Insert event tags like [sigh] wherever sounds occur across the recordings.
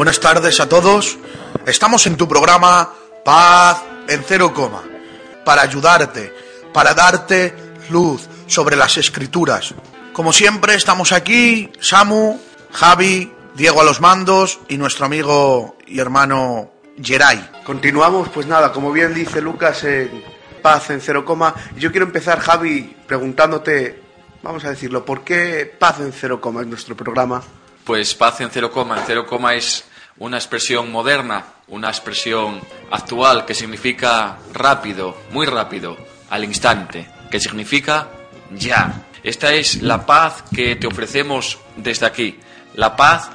Buenas tardes a todos. Estamos en tu programa Paz en cero coma para ayudarte, para darte luz sobre las escrituras. Como siempre estamos aquí, Samu, Javi, Diego a los mandos y nuestro amigo y hermano Geray. Continuamos, pues nada, como bien dice Lucas en Paz en cero coma, yo quiero empezar, Javi, preguntándote, vamos a decirlo, ¿por qué Paz en cero coma es nuestro programa? Pues paz en cero coma. En cero coma es una expresión moderna, una expresión actual que significa rápido, muy rápido, al instante, que significa ya. Esta es la paz que te ofrecemos desde aquí, la paz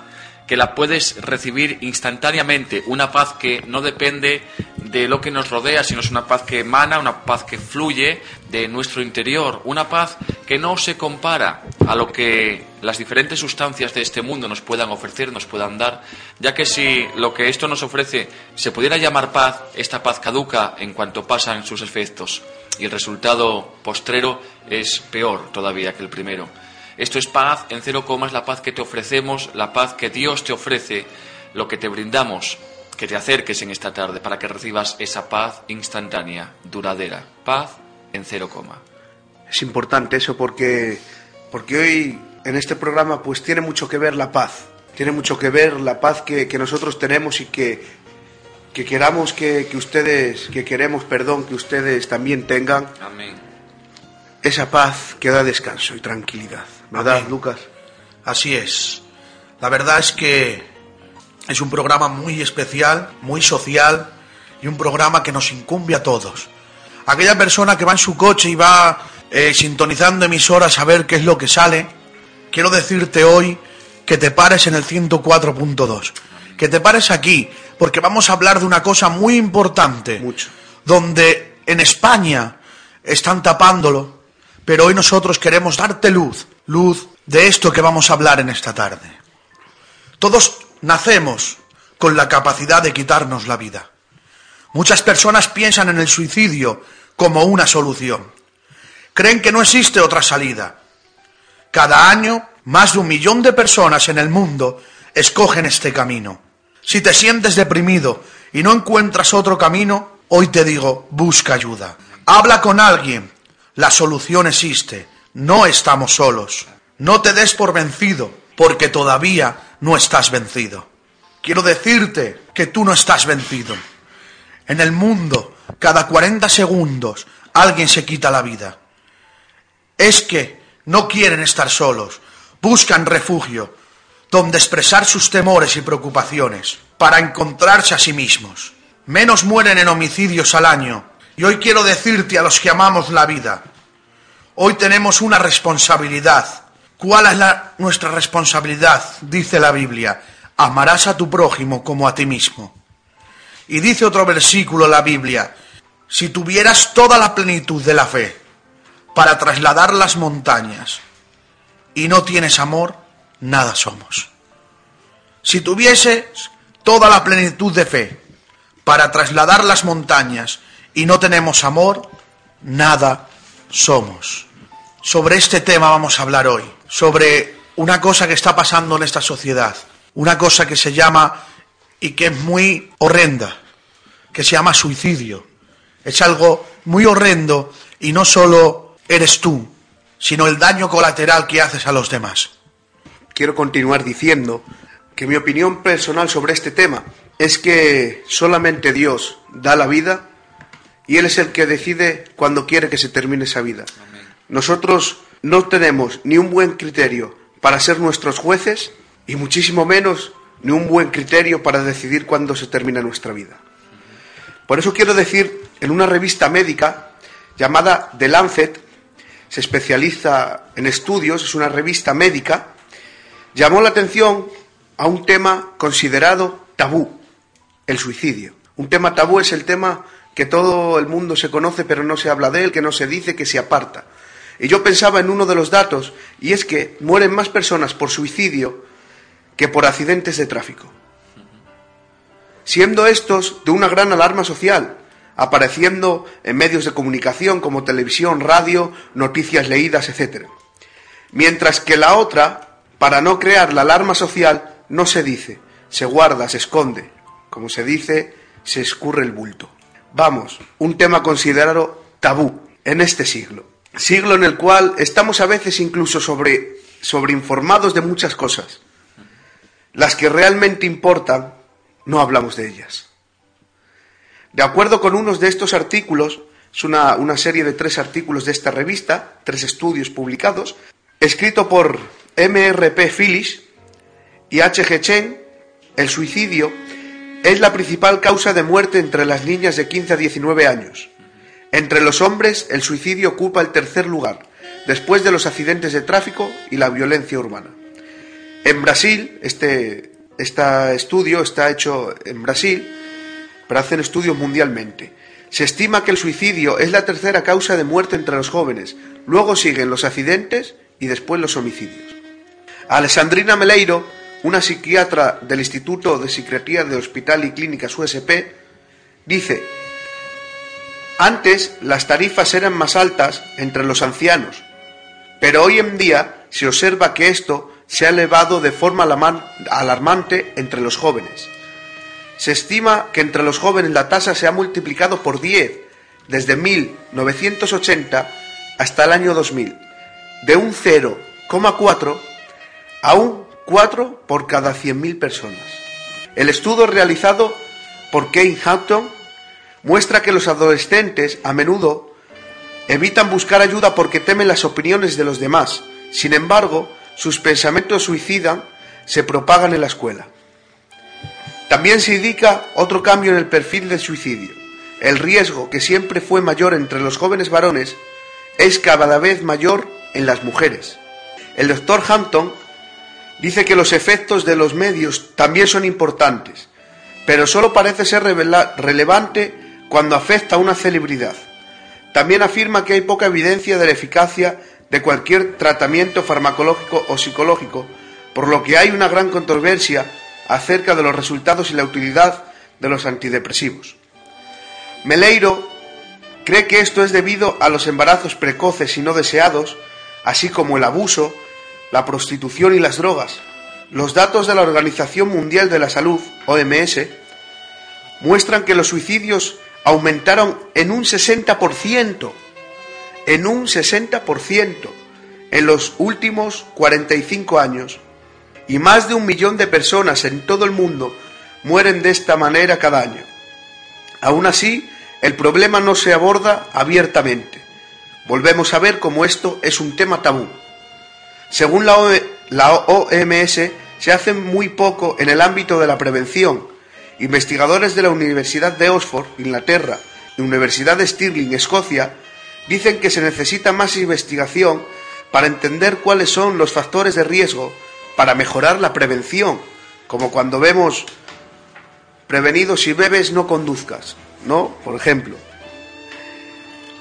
que la puedes recibir instantáneamente, una paz que no depende de lo que nos rodea, sino es una paz que emana, una paz que fluye de nuestro interior, una paz que no se compara a lo que las diferentes sustancias de este mundo nos puedan ofrecer, nos puedan dar, ya que si lo que esto nos ofrece se pudiera llamar paz, esta paz caduca en cuanto pasan sus efectos y el resultado postrero es peor todavía que el primero. Esto es paz en cero comas, la paz que te ofrecemos, la paz que Dios te ofrece, lo que te brindamos, que te acerques en esta tarde para que recibas esa paz instantánea, duradera. Paz en cero coma. Es importante eso porque, porque hoy en este programa pues tiene mucho que ver la paz, tiene mucho que ver la paz que, que nosotros tenemos y que, que queramos que, que ustedes, que queremos, perdón, que ustedes también tengan Amén. esa paz que da descanso y tranquilidad. ¿Verdad, Amén. Lucas? Así es. La verdad es que es un programa muy especial, muy social y un programa que nos incumbe a todos. Aquella persona que va en su coche y va eh, sintonizando emisoras a ver qué es lo que sale, quiero decirte hoy que te pares en el 104.2, que te pares aquí, porque vamos a hablar de una cosa muy importante, Mucho. donde en España están tapándolo, pero hoy nosotros queremos darte luz, luz de esto que vamos a hablar en esta tarde. Todos nacemos con la capacidad de quitarnos la vida. Muchas personas piensan en el suicidio como una solución. Creen que no existe otra salida. Cada año, más de un millón de personas en el mundo escogen este camino. Si te sientes deprimido y no encuentras otro camino, hoy te digo, busca ayuda. Habla con alguien. La solución existe. No estamos solos. No te des por vencido, porque todavía no estás vencido. Quiero decirte que tú no estás vencido. En el mundo, cada 40 segundos, alguien se quita la vida. Es que no quieren estar solos, buscan refugio, donde expresar sus temores y preocupaciones, para encontrarse a sí mismos. Menos mueren en homicidios al año. Y hoy quiero decirte a los que amamos la vida, hoy tenemos una responsabilidad. ¿Cuál es la- nuestra responsabilidad? Dice la Biblia, amarás a tu prójimo como a ti mismo. Y dice otro versículo la Biblia, si tuvieras toda la plenitud de la fe para trasladar las montañas y no tienes amor, nada somos. Si tuvieses toda la plenitud de fe para trasladar las montañas y no tenemos amor, nada somos. Sobre este tema vamos a hablar hoy, sobre una cosa que está pasando en esta sociedad, una cosa que se llama y que es muy horrenda, que se llama suicidio. Es algo muy horrendo y no solo eres tú, sino el daño colateral que haces a los demás. quiero continuar diciendo que mi opinión personal sobre este tema es que solamente Dios da la vida y Él es el que decide cuando quiere que se termine esa vida. Nosotros no tenemos ni un buen criterio para ser nuestros jueces y muchísimo menos ni un buen criterio para decidir cuándo se termina nuestra vida. Por eso quiero decir, en una revista médica llamada The Lancet, se especializa en estudios, es una revista médica, llamó la atención a un tema considerado tabú, el suicidio. Un tema tabú es el tema que todo el mundo se conoce pero no se habla de él, que no se dice, que se aparta. Y yo pensaba en uno de los datos, y es que mueren más personas por suicidio que por accidentes de tráfico. Siendo estos de una gran alarma social, apareciendo en medios de comunicación como televisión, radio, noticias leídas, etc. Mientras que la otra, para no crear la alarma social, no se dice, se guarda, se esconde. Como se dice, se escurre el bulto. Vamos, un tema considerado tabú en este siglo. Siglo en el cual estamos a veces incluso sobre, sobreinformados de muchas cosas. Las que realmente importan, no hablamos de ellas. De acuerdo con unos de estos artículos, es una, serie de tres artículos de esta revista, tres estudios publicados, escrito por MRP Phillips y H.G. Chen, el suicidio es la principal causa de muerte entre las niñas de 15 a 19 años. Entre los hombres, el suicidio ocupa el tercer lugar, después de los accidentes de tráfico y la violencia urbana. En Brasil, este, este estudio está hecho en Brasil, pero hacen estudios mundialmente. Se estima que el suicidio es la tercera causa de muerte entre los jóvenes, luego siguen los accidentes y después los homicidios. Alessandrina Meleiro, una psiquiatra del Instituto de Psiquiatría de Hospital y Clínicas USP, dice, antes las tarifas eran más altas entre los ancianos, pero hoy en día se observa que esto se ha elevado de forma alarmante entre los jóvenes. Se estima que entre los jóvenes la tasa se ha multiplicado por 10 desde 1980 hasta el año 2000, de un 0,4 a un 4 por cada 100.000 personas. El estudio realizado por Kane Hampton muestra que los adolescentes a menudo evitan buscar ayuda porque temen las opiniones de los demás. Sin embargo, sus pensamientos suicidas se propagan en la escuela. También se indica otro cambio en el perfil del suicidio. El riesgo, que siempre fue mayor entre los jóvenes varones, es cada vez mayor en las mujeres. El doctor Hampton dice que los efectos de los medios también son importantes, pero solo parece ser relevante cuando afecta a una celebridad. También afirma que hay poca evidencia de la eficacia de cualquier tratamiento farmacológico o psicológico, por lo que hay una gran controversia acerca de los resultados y la utilidad de los antidepresivos. Meleiro cree que esto es debido a los embarazos precoces y no deseados, así como el abuso, la prostitución y las drogas. Los datos de la Organización Mundial de la Salud, OMS, muestran que los suicidios aumentaron en un 60%, en un 60% en los últimos 45 años y más de un millón de personas en todo el mundo mueren de esta manera cada año. Aún así, el problema no se aborda abiertamente. Volvemos a ver cómo esto es un tema tabú. Según la, OMS, se hace muy poco en el ámbito de la prevención. Investigadores de la Universidad de Oxford, Inglaterra, y Universidad de Stirling, Escocia, dicen que se necesita más investigación para entender cuáles son los factores de riesgo para mejorar la prevención, como cuando vemos prevenido si bebes no conduzcas, ¿no? Por ejemplo.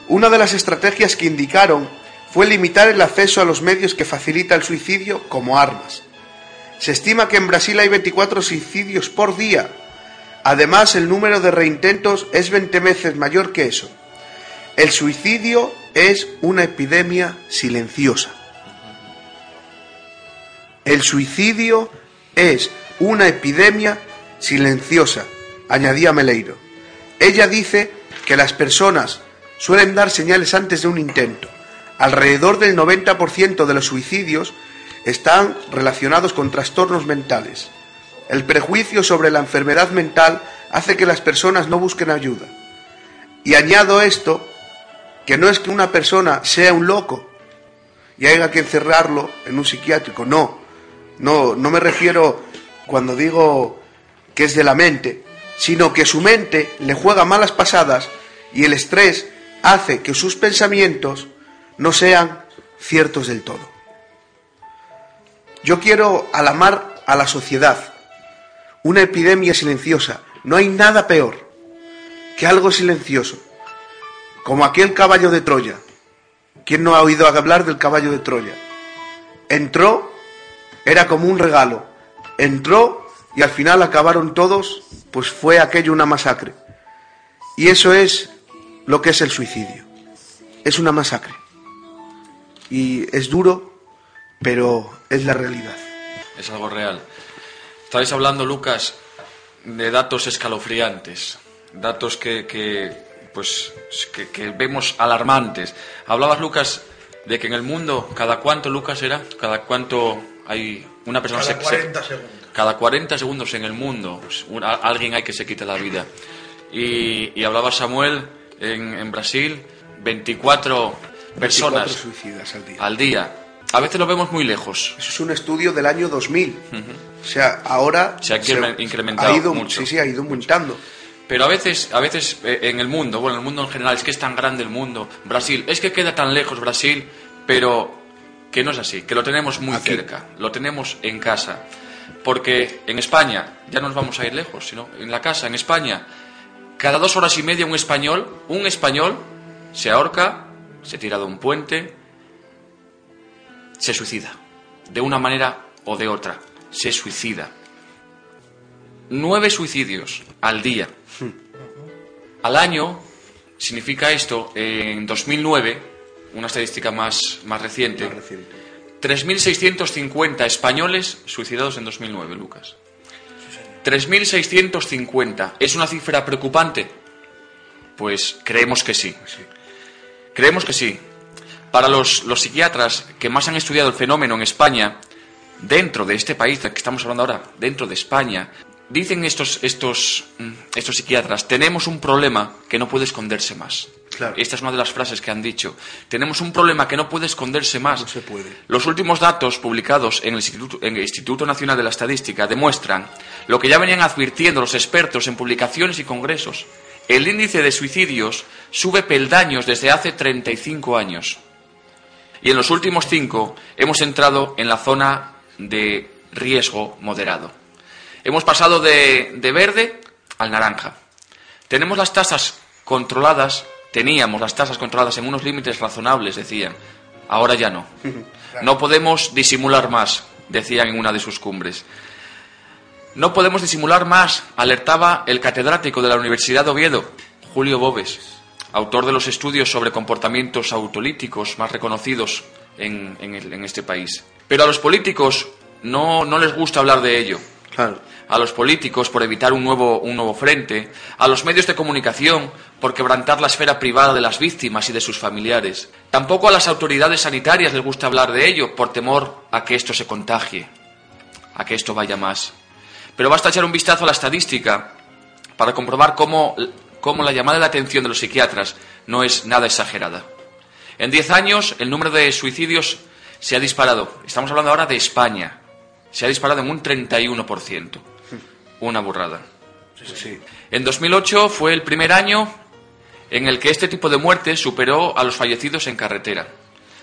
Una de las estrategias que indicaron fue limitar el acceso a los medios que facilita el suicidio como armas. Se estima que en Brasil hay 24 suicidios por día. Además, el número de reintentos es 20 veces mayor que eso. El suicidio es una epidemia silenciosa. El suicidio es una epidemia silenciosa, añadía Meleiro. Ella dice que las personas suelen dar señales antes de un intento. Alrededor del 90% de los suicidios están relacionados con trastornos mentales. El prejuicio sobre la enfermedad mental hace que las personas no busquen ayuda. Y añado esto, que no es que una persona sea un loco, y haya que encerrarlo en un psiquiátrico. No, no, no me refiero cuando digo que es de la mente, sino que su mente le juega malas pasadas y el estrés hace que sus pensamientos no sean ciertos del todo. Yo quiero alamar a la sociedad, una epidemia silenciosa. No hay nada peor que algo silencioso, como aquel caballo de Troya. ¿Quién no ha oído hablar del caballo de Troya? Entró, era como un regalo. Entró y al final acabaron todos, pues fue aquello una masacre. Y eso es lo que es el suicidio. Es una masacre. Y es duro, pero es la realidad. Es algo real. Estáis hablando, Lucas, de datos escalofriantes, datos que, que pues, que, que vemos alarmantes. Hablabas, Lucas, de que en el mundo, ¿cada cuánto, Lucas, era? ¿Cada cuánto hay una persona Cada se- se- 40 segundos. cada 40 segundos en el mundo pues, un- a- alguien hay que se quite la vida. Y, y hablaba Samuel en, en Brasil, 24 personas 24 suicidas al día. al día. A veces lo vemos muy lejos. Eso es un estudio del año 2000. O sea, ahora Se ha incre- incrementado ha ido, mucho. Sí, sí, ha ido aumentando. Pero a veces, a veces eh, en el mundo, bueno, en el mundo en general, es que es tan grande el mundo. Brasil, es que queda tan lejos Brasil, pero que no es así, que lo tenemos muy Aquí. cerca, lo tenemos en casa. Porque en España, ya no nos vamos a ir lejos, sino en la casa, en España, cada dos horas y media un español, un español, se ahorca, se tira de un puente, se suicida. De una manera o de otra, se suicida. Nueve suicidios al día. Al año significa esto, en 2009, una estadística más, más reciente, Más reciente. 3.650 españoles suicidados en 2009, Lucas. 3.650. ¿Es una cifra preocupante? Pues creemos que sí. Creemos que sí. Para los, los psiquiatras que más han estudiado el fenómeno en España, dentro de este país del que estamos hablando ahora, dentro de España, dicen estos, estos, mm, estos psiquiatras, tenemos un problema que no puede esconderse más. Claro. Esta es una de las frases que han dicho. Tenemos un problema que no puede esconderse más. No se puede. Los últimos datos publicados en el, Instituto, en el Instituto Nacional de la Estadística demuestran lo que ya venían advirtiendo los expertos en publicaciones y congresos. El índice de suicidios sube peldaños desde hace 35 años. Y en los últimos cinco hemos entrado en la zona de riesgo moderado. Hemos pasado de, de verde al naranja. Tenemos las tasas controladas, teníamos las tasas controladas en unos límites razonables, decían. Ahora ya no. [laughs] No podemos disimular más, decían en una de sus cumbres. No podemos disimular más, alertaba el catedrático de la Universidad de Oviedo, Julio Bobes, autor de los estudios sobre comportamientos autolíticos más reconocidos en, en el- en este país. Pero a los políticos no, no les gusta hablar de ello. Claro. A los políticos por evitar un nuevo, un nuevo frente, a los medios de comunicación por quebrantar la esfera privada de las víctimas y de sus familiares. Tampoco a las autoridades sanitarias les gusta hablar de ello por temor a que esto se contagie, a que esto vaya más. Pero basta echar un vistazo a la estadística para comprobar cómo, cómo la llamada de atención de los psiquiatras no es nada exagerada. En 10 años el número de suicidios se ha disparado. Estamos hablando ahora de España. Se ha disparado en un 31%. Una burrada. Sí. En 2008 fue el primer año en el que este tipo de muerte superó a los fallecidos en carretera.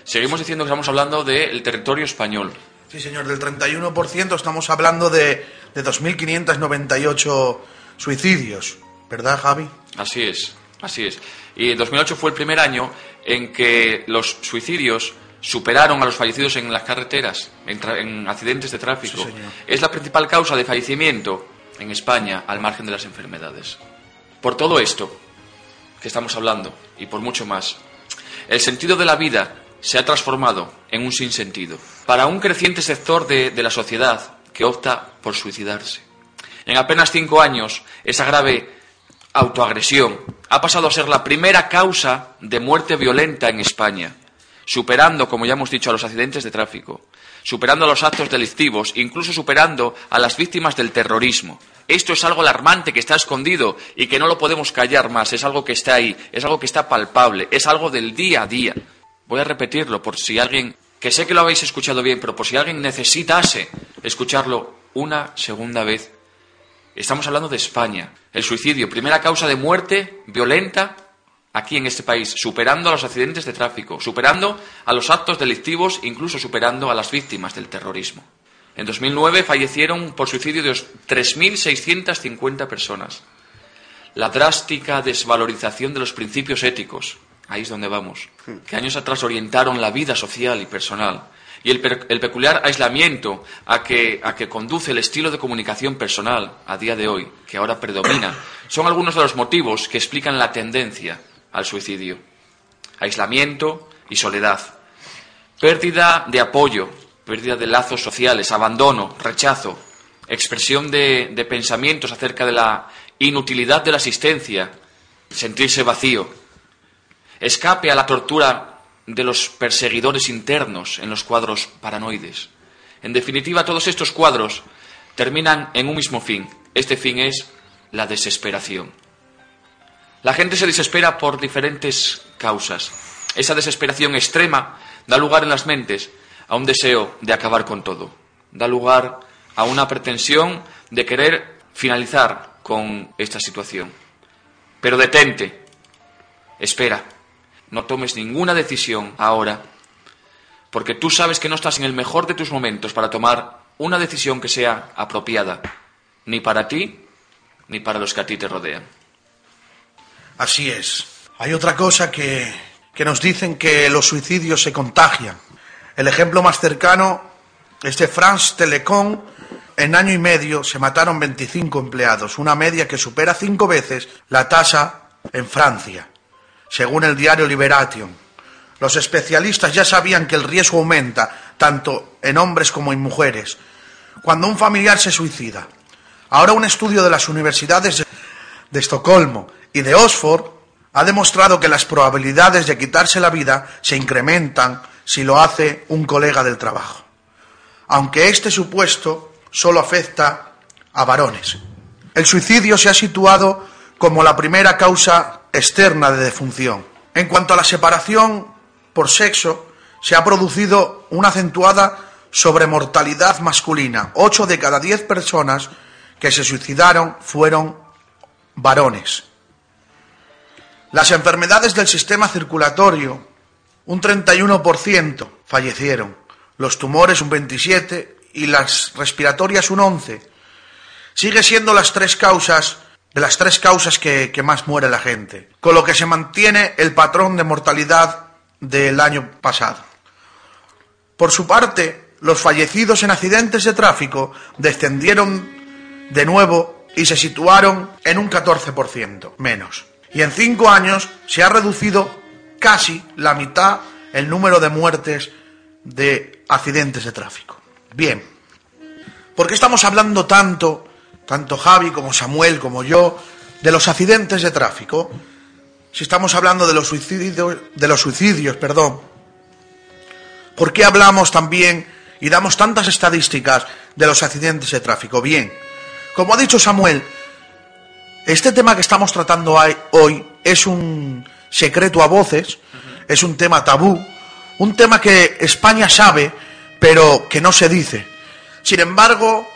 Seguimos diciendo que estamos hablando del territorio español. Sí, señor, del 31% estamos hablando de, de 2.598 suicidios, ¿verdad, Javi? Así es, así es. Y 2008 fue el primer año en que los suicidios superaron a los fallecidos en las carreteras, en, tra- en accidentes de tráfico. Sí, señor. es la principal causa de fallecimiento en España al margen de las enfermedades. Por todo esto que estamos hablando y por mucho más, el sentido de la vida se ha transformado en un sinsentido para un creciente sector de, de la sociedad que opta por suicidarse. En apenas cinco años, esa grave autoagresión ha pasado a ser la primera causa de muerte violenta en España, superando, como ya hemos dicho, a los accidentes de tráfico, superando a los actos delictivos, incluso superando a las víctimas del terrorismo. Esto es algo alarmante que está escondido y que no lo podemos callar más, es algo que está ahí, es algo que está palpable, es algo del día a día. Voy a repetirlo por si alguien que sé que lo habéis escuchado bien, pero por si alguien necesitase escucharlo una segunda vez, estamos hablando de España. El suicidio, primera causa de muerte violenta aquí en este país, superando a los accidentes de tráfico, superando a los actos delictivos, incluso superando a las víctimas del terrorismo. En 2009 fallecieron por suicidio de 3.650 personas. La drástica desvalorización de los principios éticos, ahí es donde vamos, que años atrás orientaron la vida social y personal, y el, peculiar aislamiento a que, a que conduce el estilo de comunicación personal a día de hoy, que ahora predomina, [coughs] son algunos de los motivos que explican la tendencia al suicidio. Aislamiento y soledad. Pérdida de apoyo, pérdida de lazos sociales, abandono, rechazo, expresión de, de pensamientos acerca de la inutilidad de la asistencia, sentirse vacío, escape a la tortura de los perseguidores internos en los cuadros paranoides. En definitiva, todos estos cuadros terminan en un mismo fin. Este fin es la desesperación. La gente se desespera por diferentes causas. Esa desesperación extrema da lugar en las mentes a un deseo de acabar con todo. Da lugar a una pretensión de querer finalizar con esta situación. Pero detente, espera, no tomes ninguna decisión ahora, porque tú sabes que no estás en el mejor de tus momentos para tomar una decisión que sea apropiada, ni para ti, ni para los que a ti te rodean. Así es. Hay otra cosa que, que nos dicen que los suicidios se contagian. El ejemplo más cercano es de France Telecom. En año y medio se mataron 25 empleados, una media que supera cinco veces la tasa en Francia, según el diario Liberation. Los especialistas ya sabían que el riesgo aumenta tanto en hombres como en mujeres cuando un familiar se suicida. Ahora un estudio de las universidades de Estocolmo y de Oxford ha demostrado que las probabilidades de quitarse la vida se incrementan si lo hace un colega del trabajo, aunque este supuesto solo afecta a varones. El suicidio se ha situado como la primera causa externa de defunción. En cuanto a la separación por sexo, se ha producido una acentuada sobremortalidad masculina. Ocho de cada diez personas que se suicidaron fueron varones. Las enfermedades del sistema circulatorio, un 31% fallecieron, los tumores un 27% y las respiratorias un 11%. Sigue siendo las tres causas de las tres causas que, que más muere la gente, con lo que se mantiene el patrón de mortalidad del año pasado. Por su parte, los fallecidos en accidentes de tráfico descendieron de nuevo y se situaron en un 14% menos y en cinco años se ha reducido casi la mitad el número de muertes de accidentes de tráfico. Bien, ¿por qué estamos hablando tanto, tanto Javi como Samuel como yo, de los accidentes de tráfico? Si estamos hablando de los suicidios, de los suicidios, perdón, ¿por qué hablamos también y damos tantas estadísticas de los accidentes de tráfico? Bien, como ha dicho Samuel, este tema que estamos tratando hoy es un secreto a voces, es un tema tabú, un tema que España sabe, pero que no se dice. Sin embargo,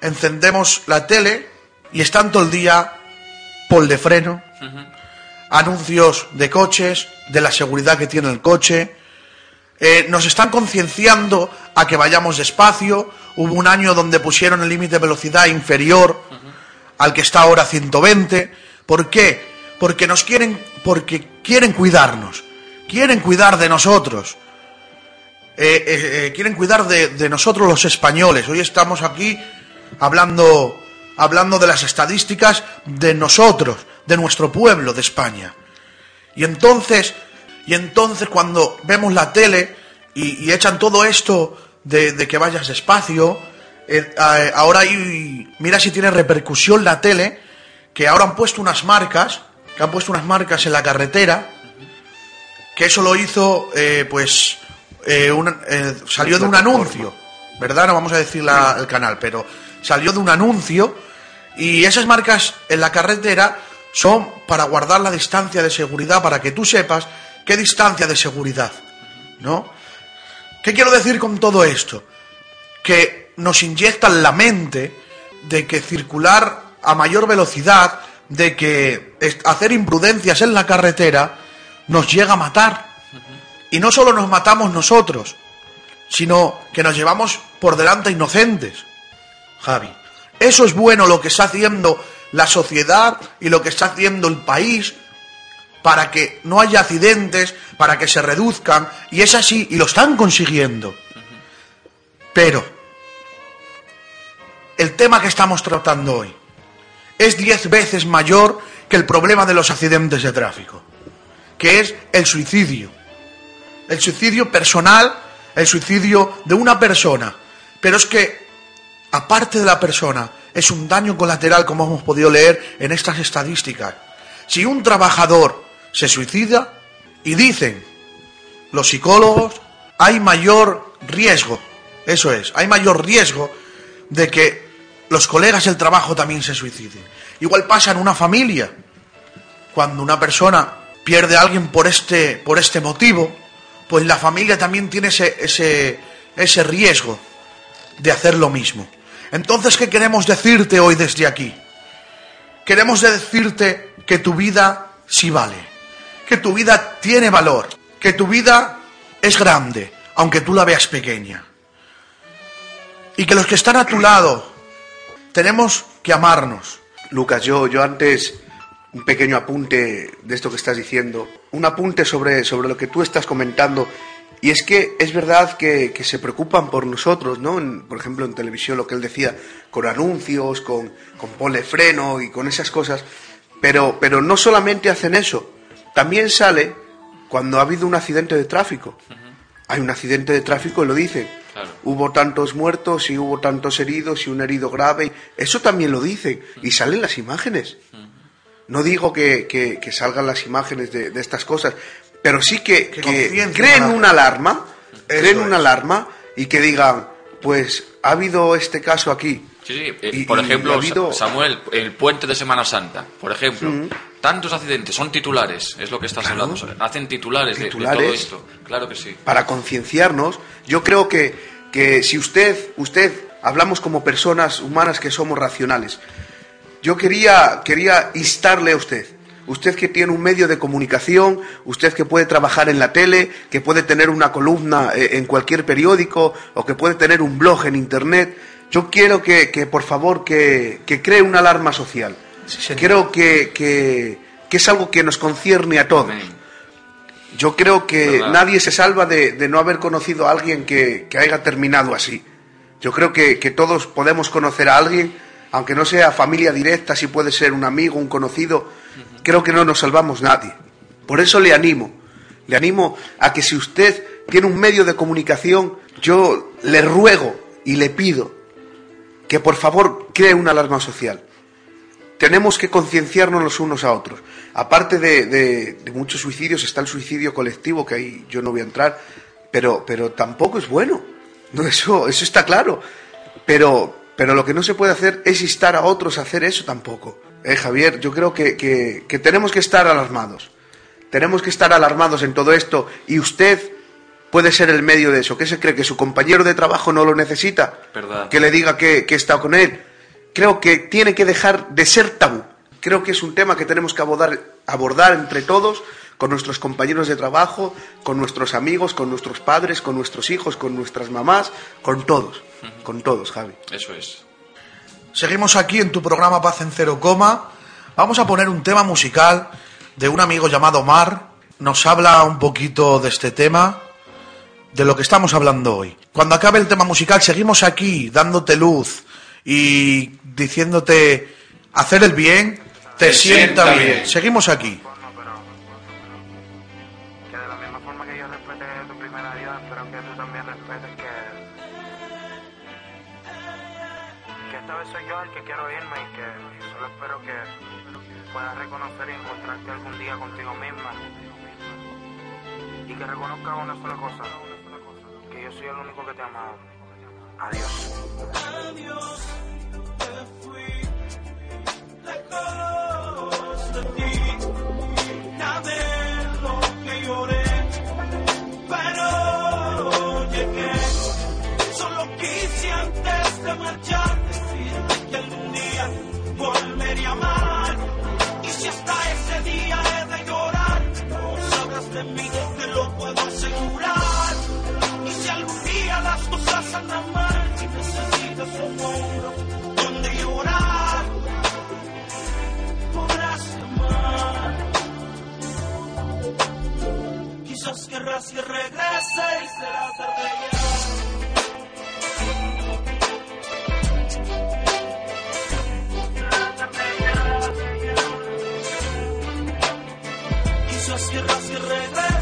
encendemos la tele y están todo el día pol de freno, anuncios de coches, de la seguridad que tiene el coche. Eh, nos están concienciando a que vayamos despacio. Hubo un año donde pusieron el límite de velocidad inferior al que está ahora 120. ¿Por qué? Porque nos quieren, porque quieren cuidarnos, quieren cuidar de nosotros, eh, eh, quieren cuidar de, nosotros los españoles. Hoy estamos aquí hablando, hablando de las estadísticas de nosotros, de nuestro pueblo, de España. Y entonces, y entonces cuando vemos la tele y, echan todo esto de, de que vayas despacio, eh, ahora hay, mira si tiene repercusión la tele, que ahora han puesto unas marcas, que han puesto unas marcas en la carretera, que eso lo hizo, eh, pues, eh, salió de un anuncio, ¿verdad? No vamos a decir el canal, pero salió de un anuncio y esas marcas en la carretera son para guardar la distancia de seguridad, para que tú sepas qué distancia de seguridad, ¿no? ¿Qué quiero decir con todo esto? Que nos inyectan la mente de que circular a mayor velocidad, de que hacer imprudencias en la carretera nos llega a matar. Y no solo nos matamos nosotros, sino que nos llevamos por delante inocentes. Javi, eso es bueno lo que está haciendo la sociedad y lo que está haciendo el país para que no haya accidentes, para que se reduzcan, y es así, y lo están consiguiendo. Pero el tema que estamos tratando hoy es diez veces mayor que el problema de los accidentes de tráfico, que es el suicidio. El suicidio personal, el suicidio de una persona. Pero es que, aparte de la persona, es un daño colateral, como hemos podido leer en estas estadísticas. Si un trabajador se suicida y dicen los psicólogos, hay mayor riesgo, eso es, hay mayor riesgo de que los colegas del trabajo también se suiciden. Igual pasa en una familia, cuando una persona pierde a alguien por este, por este motivo, pues la familia también tiene ese, ese, ese riesgo de hacer lo mismo. Entonces, ¿qué queremos decirte hoy desde aquí? Queremos decirte que tu vida sí vale que tu vida tiene valor, que tu vida es grande, aunque tú la veas pequeña. Y que los que están a tu lado tenemos que amarnos. Lucas, yo, yo antes un pequeño apunte de esto que estás diciendo, un apunte sobre, sobre lo que tú estás comentando. Y es que es verdad que, se preocupan por nosotros, ¿no? por ejemplo, en televisión, lo que él decía, con anuncios, con, con ponle freno y con esas cosas. Pero, pero no solamente hacen eso, también sale cuando ha habido un accidente de tráfico. Hay un accidente de tráfico y lo dicen. Hubo tantos muertos y hubo tantos heridos y un herido grave. Eso también lo dicen. Y salen las imágenes. No digo que, salgan las imágenes de, estas cosas, pero sí que, creen una alarma, creen una alarma y que digan, pues ha habido este caso aquí. Sí, sí. por ejemplo, Samuel, el puente de Semana Santa, por ejemplo tantos accidentes, son titulares, es lo que estás hablando. Hacen titulares, De, todo esto. Claro que sí. Para concienciarnos, yo creo que, que si usted, usted, hablamos como personas humanas que somos racionales, yo quería, quería instarle a usted. Usted que tiene un medio de comunicación, usted que puede trabajar en la tele, que puede tener una columna eh, en cualquier periódico o que puede tener un blog en Internet, yo quiero que, que por favor, que, que cree una alarma social creo que, que, es algo que nos concierne a todos. Yo creo que nadie se salva de, no haber conocido a alguien que, haya terminado así. Yo creo que, todos podemos conocer a alguien, aunque no sea familia directa, si puede ser un amigo, un conocido, creo que no nos salvamos nadie. Por eso le animo, le animo a que si usted tiene un medio de comunicación, yo le ruego y le pido que por favor cree una alarma social tenemos que concienciarnos los unos a otros. Aparte de, muchos suicidios, está el suicidio colectivo, que ahí yo no voy a entrar, pero, pero tampoco es bueno. No, eso, eso está claro. Pero, pero lo que no se puede hacer es instar a otros a hacer eso tampoco. Eh, Javier, yo creo que, que, tenemos que estar alarmados. Tenemos que estar alarmados en todo esto y usted puede ser el medio de eso. ¿Qué se cree? ¿Que su compañero de trabajo no lo necesita? Que le diga que, que está con él creo que tiene que dejar de ser tabú. Creo que es un tema que tenemos que abordar, abordar entre todos, con nuestros compañeros de trabajo, con nuestros amigos, con nuestros padres, con nuestros hijos, con nuestras mamás, con todos, con todos, Javi. Eso es. Seguimos aquí en tu programa Paz en Cero Coma. Vamos a poner un tema musical de un amigo llamado Mar. Nos habla un poquito de este tema, de lo que estamos hablando hoy. Cuando acabe el tema musical, seguimos aquí dándote luz, y diciéndote hacer el bien te, sienta, bien. Seguimos aquí. Que reconozcas una sola cosa, que yo soy el único que te ha amado. Adiós. Adiós, te fui lejos de ti. Nada de lo que lloré, pero llegué. quise antes de marchar decirte que algún día volveré a amar. Y si hasta ese día he de llorar, no sabrás de mí, cosas andan mal y necesitas un hombro donde llorar, podrás amar. Quizás querrás que regrese y será tarde ya. Quizás querrás que regrese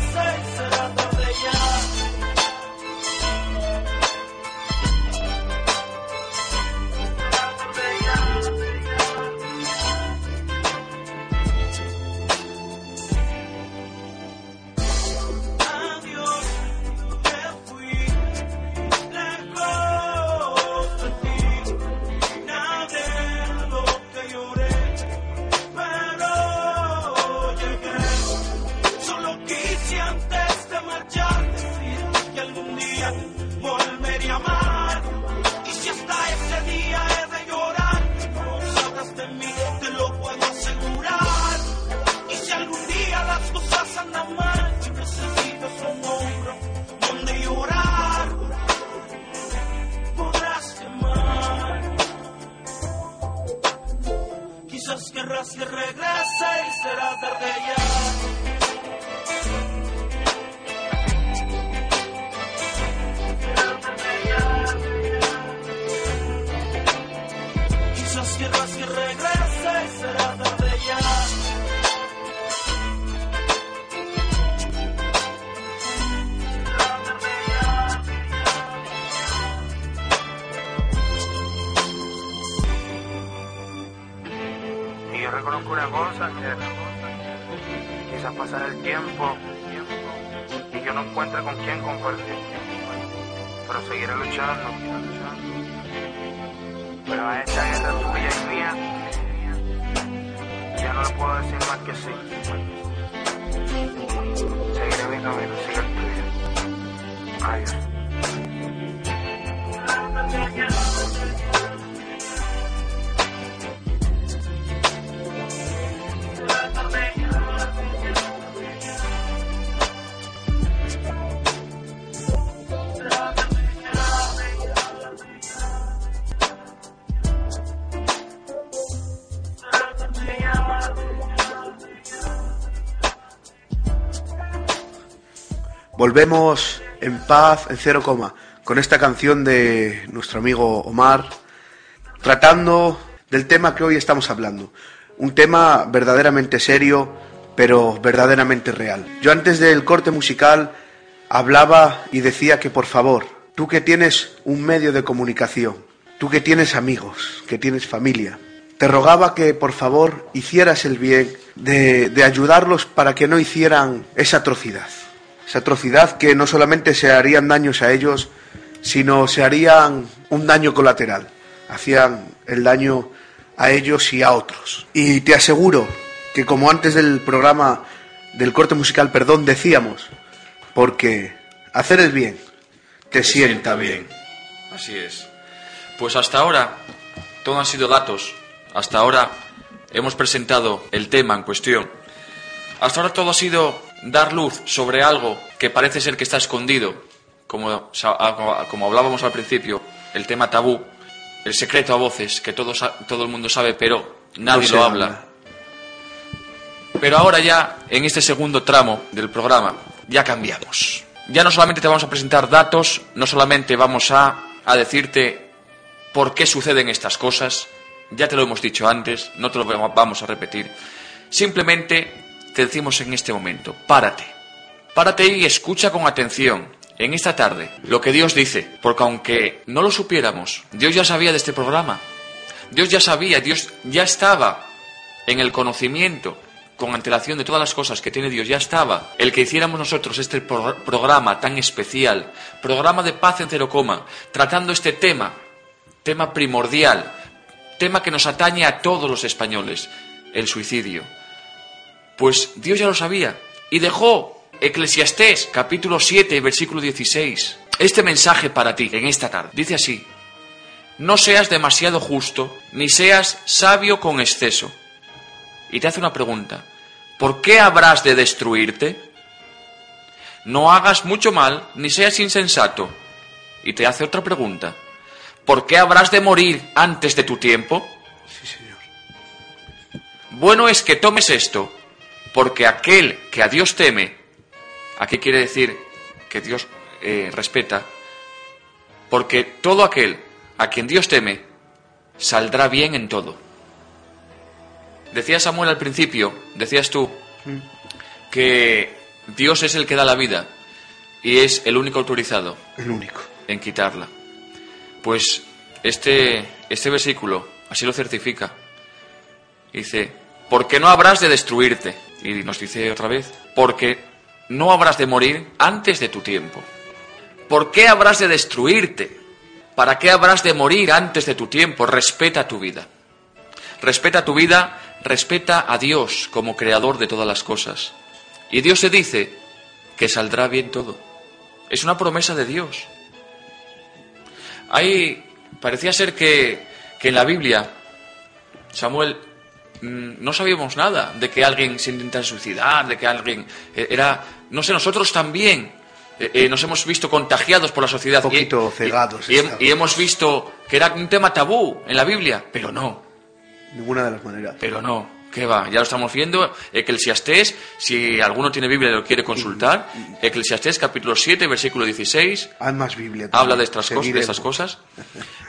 Volvemos en paz, en cero coma, con esta canción de nuestro amigo Omar, tratando del tema que hoy estamos hablando. Un tema verdaderamente serio, pero verdaderamente real. Yo antes del corte musical hablaba y decía que por favor, tú que tienes un medio de comunicación, tú que tienes amigos, que tienes familia, te rogaba que por favor hicieras el bien de, de ayudarlos para que no hicieran esa atrocidad esa atrocidad que no solamente se harían daños a ellos, sino se harían un daño colateral, hacían el daño a ellos y a otros. Y te aseguro que como antes del programa del corte musical, perdón, decíamos, porque hacer el bien te, sienta bien. Así es. Pues hasta ahora todo han sido datos. Hasta ahora hemos presentado el tema en cuestión. Hasta ahora todo ha sido dar luz sobre algo que parece ser que está escondido, como, como hablábamos al principio, el tema tabú, el secreto a voces que todo, todo el mundo sabe, pero nadie No lo habla. Pero ahora ya, en este segundo tramo del programa, ya cambiamos. Ya no solamente te vamos a presentar datos, no solamente vamos a, a decirte por qué suceden estas cosas, ya te lo hemos dicho antes, no te lo vamos a repetir. Simplemente te decimos en este momento, párate. Párate y escucha con atención en esta tarde lo que Dios dice, porque aunque no lo supiéramos, Dios ya sabía de este programa. Dios ya sabía, Dios ya estaba en el conocimiento con antelación de todas las cosas que tiene Dios, ya estaba el que hiciéramos nosotros este pro- programa tan especial, programa de paz en cero coma, tratando este tema, tema primordial, tema que nos atañe a todos los españoles, el suicidio. Pues Dios ya lo sabía y dejó Eclesiastés capítulo 7 versículo 16. este mensaje para ti en esta tarde. Dice así, no seas demasiado justo, ni seas sabio con exceso. Y te hace una pregunta, ¿por qué habrás de destruirte? No hagas mucho mal, ni seas insensato. Y te hace otra pregunta, ¿por qué habrás de morir antes de tu tiempo? Sí, señor. Bueno es que tomes esto, porque aquel que a Dios teme, aquí quiere decir que Dios eh, respeta, porque todo aquel a quien Dios teme saldrá bien en todo. Decía Samuel al principio, decías tú, que Dios es el que da la vida y es el único autorizado El único. en quitarla. Pues este, este versículo así lo certifica. Dice, porque no habrás de destruirte. Y nos dice otra vez, porque no habrás de morir antes de tu tiempo. ¿Por qué habrás de destruirte? ¿Para qué habrás de morir antes de tu tiempo? Respeta tu vida. Respeta tu vida, respeta a Dios como creador de todas las cosas. Y Dios te dice que saldrá bien todo. Es una promesa de Dios. Ahí parecía ser que, que en la Biblia, Samuel, no sabíamos nada de que alguien se intentara suicidar, de que alguien eh, era, no sé, nosotros también eh, eh, nos hemos visto contagiados por la sociedad. Un poquito y, cegados Y, y y hemos visto que era un tema tabú en la Biblia, pero no, Ninguna de las maneras. pero no. ¿Qué va? Ya lo estamos viendo. Eclesiastés, si alguno tiene Biblia y lo quiere consultar, Eclesiastés capítulo 7, versículo 16, Hay más Biblia. habla también. de estas, cosas, de estas cosas.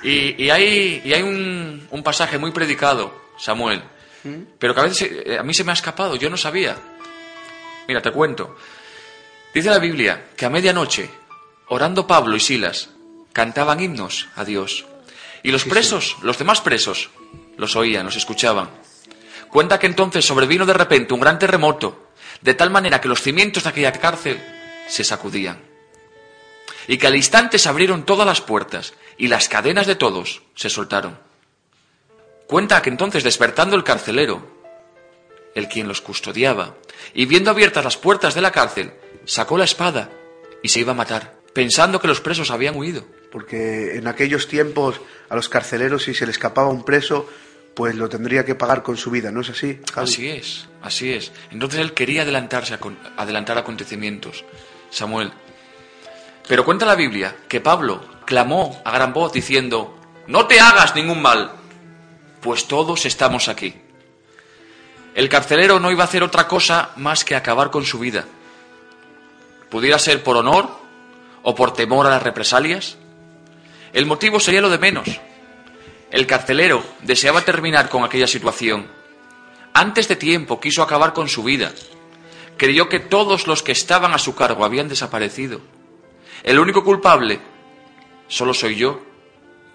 Y, y hay, y hay un, un pasaje muy predicado, Samuel, pero que a veces eh, a mí se me ha escapado, yo no sabía. Mira, te cuento. Dice la Biblia que a medianoche, orando Pablo y Silas, cantaban himnos a Dios. Y los presos, los demás presos, los oían, los escuchaban. Cuenta que entonces sobrevino de repente un gran terremoto, de tal manera que los cimientos de aquella cárcel se sacudían y que al instante se abrieron todas las puertas y las cadenas de todos se soltaron. Cuenta que entonces despertando el carcelero, el quien los custodiaba, y viendo abiertas las puertas de la cárcel, sacó la espada y se iba a matar, pensando que los presos habían huido. Porque en aquellos tiempos a los carceleros, si se le escapaba un preso, pues lo tendría que pagar con su vida, ¿no es así? Javi? Así es, así es. Entonces él quería adelantarse a con- adelantar acontecimientos, Samuel. Pero cuenta la Biblia que Pablo clamó a gran voz diciendo, no te hagas ningún mal, pues todos estamos aquí. El carcelero no iba a hacer otra cosa más que acabar con su vida. Pudiera ser por honor o por temor a las represalias. El motivo sería lo de menos. El carcelero deseaba terminar con aquella situación. Antes de tiempo quiso acabar con su vida. Creyó que todos los que estaban a su cargo habían desaparecido. El único culpable solo soy yo,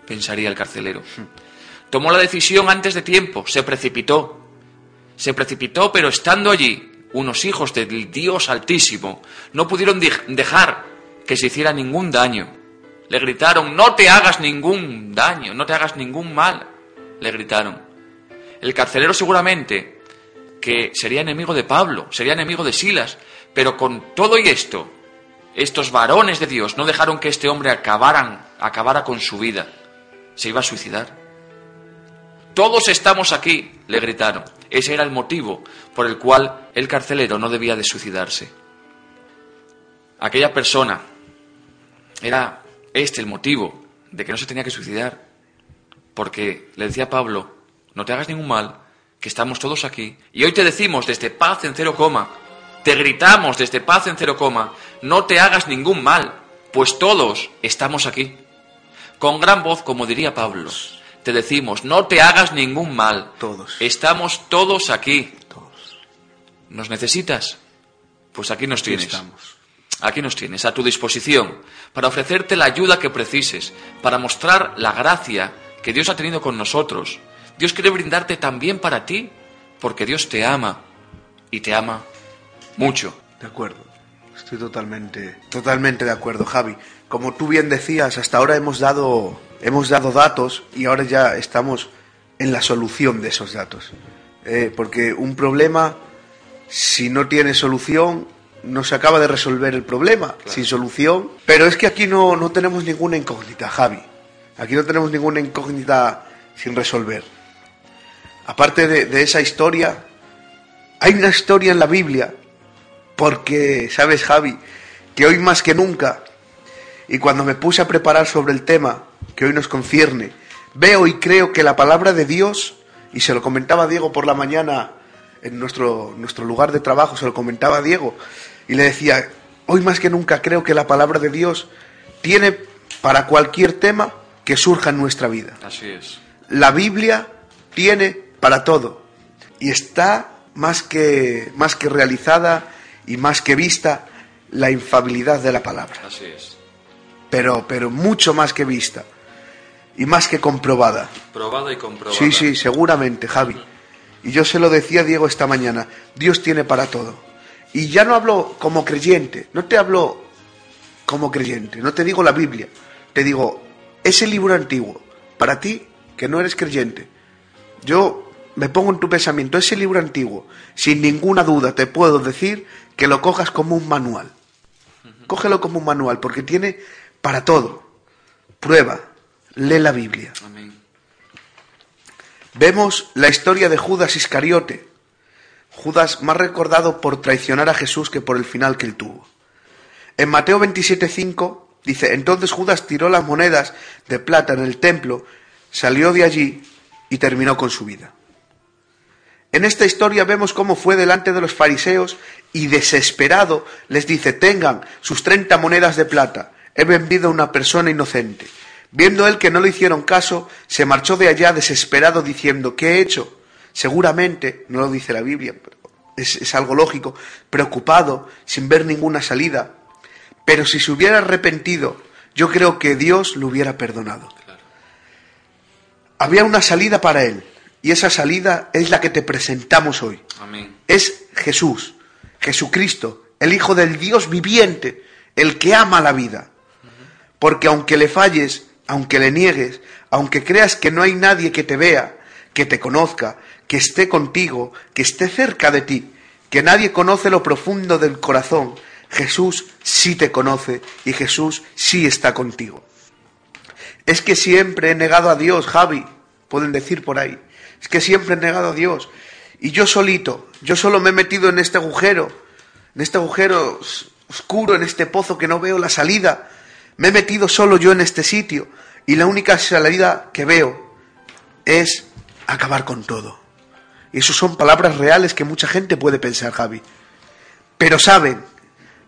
pensaría el carcelero. Tomó la decisión antes de tiempo, se precipitó. Se precipitó, pero estando allí, unos hijos del Dios Altísimo no pudieron dej- dejar que se hiciera ningún daño. Le gritaron, no te hagas ningún daño, no te hagas ningún mal. Le gritaron. El carcelero seguramente que sería enemigo de Pablo, sería enemigo de Silas, pero con todo y esto, estos varones de Dios no dejaron que este hombre acabaran, acabara con su vida. Se iba a suicidar. Todos estamos aquí, le gritaron. Ese era el motivo por el cual el carcelero no debía de suicidarse. Aquella persona era este el motivo de que no se tenía que suicidar. Porque le decía a Pablo, no te hagas ningún mal, que estamos todos aquí. Y hoy te decimos desde paz en cero coma, te gritamos desde paz en cero coma, no te hagas ningún mal, pues todos estamos aquí. Con gran voz, como diría Pablo, te decimos, no te hagas ningún mal. Todos. Estamos todos aquí. Todos. ¿Nos necesitas? Pues aquí nos tienes. estamos. Aquí nos tienes, a tu disposición, para ofrecerte la ayuda que precises, para mostrar la gracia que Dios ha tenido con nosotros. Dios quiere brindarte también para ti, porque Dios te ama y te ama mucho. De acuerdo. Estoy totalmente, totalmente de acuerdo, Javi. Como tú bien decías, hasta ahora hemos dado, hemos dado datos y ahora ya estamos en la solución de esos datos. Eh, porque un problema, si no tiene solución, nos acaba de resolver el problema, sin solución. Pero es que aquí no, no tenemos ninguna incógnita, Javi. Aquí no tenemos ninguna incógnita sin resolver. Aparte de, de esa historia, hay una historia en la Biblia, porque, sabes, Javi, que hoy más que nunca, y cuando me puse a preparar sobre el tema que hoy nos concierne, veo y creo que la palabra de Dios, y se lo comentaba Diego por la mañana en nuestro, nuestro lugar de trabajo, se lo comentaba Diego, y le decía, hoy más que nunca creo que la palabra de Dios tiene para cualquier tema que surja en nuestra vida. Así es. La Biblia tiene para todo y está más que, más que realizada y más que vista la infabilidad de la palabra, Así es. pero, pero mucho más que vista y más que comprobada. Probada y comprobada. Sí, sí, seguramente, Javi. Y yo se lo decía a Diego esta mañana, Dios tiene para todo. Y ya no hablo como creyente, no te hablo como creyente, no te digo la Biblia, te digo ese libro antiguo, para ti que no eres creyente. Yo me pongo en tu pensamiento, ese libro antiguo, sin ninguna duda te puedo decir que lo cojas como un manual. Cógelo como un manual, porque tiene para todo. Prueba, lee la Biblia. Amén. Vemos la historia de Judas Iscariote. Judas más recordado por traicionar a Jesús que por el final que él tuvo. En Mateo 27:5 dice, entonces Judas tiró las monedas de plata en el templo, salió de allí y terminó con su vida. En esta historia vemos cómo fue delante de los fariseos y desesperado les dice, tengan sus 30 monedas de plata, he vendido a una persona inocente. Viendo él que no le hicieron caso, se marchó de allá desesperado diciendo, ¿qué he hecho? Seguramente, no lo dice la Biblia, pero es, es algo lógico, preocupado, sin ver ninguna salida. Pero si se hubiera arrepentido, yo creo que Dios lo hubiera perdonado. Había una salida para él, y esa salida es la que te presentamos hoy. Amén. Es Jesús, Jesucristo, el Hijo del Dios viviente, el que ama la vida. Porque aunque le falles, aunque le niegues, aunque creas que no hay nadie que te vea, que te conozca, que esté contigo, que esté cerca de ti, que nadie conoce lo profundo del corazón, Jesús sí te conoce y Jesús sí está contigo. Es que siempre he negado a Dios, Javi, pueden decir por ahí. Es que siempre he negado a Dios. Y yo solito, yo solo me he metido en este agujero, en este agujero os- oscuro, en este pozo que no veo la salida. Me he metido solo yo en este sitio y la única salida que veo es acabar con todo. Y eso son palabras reales que mucha gente puede pensar, Javi. Pero saben,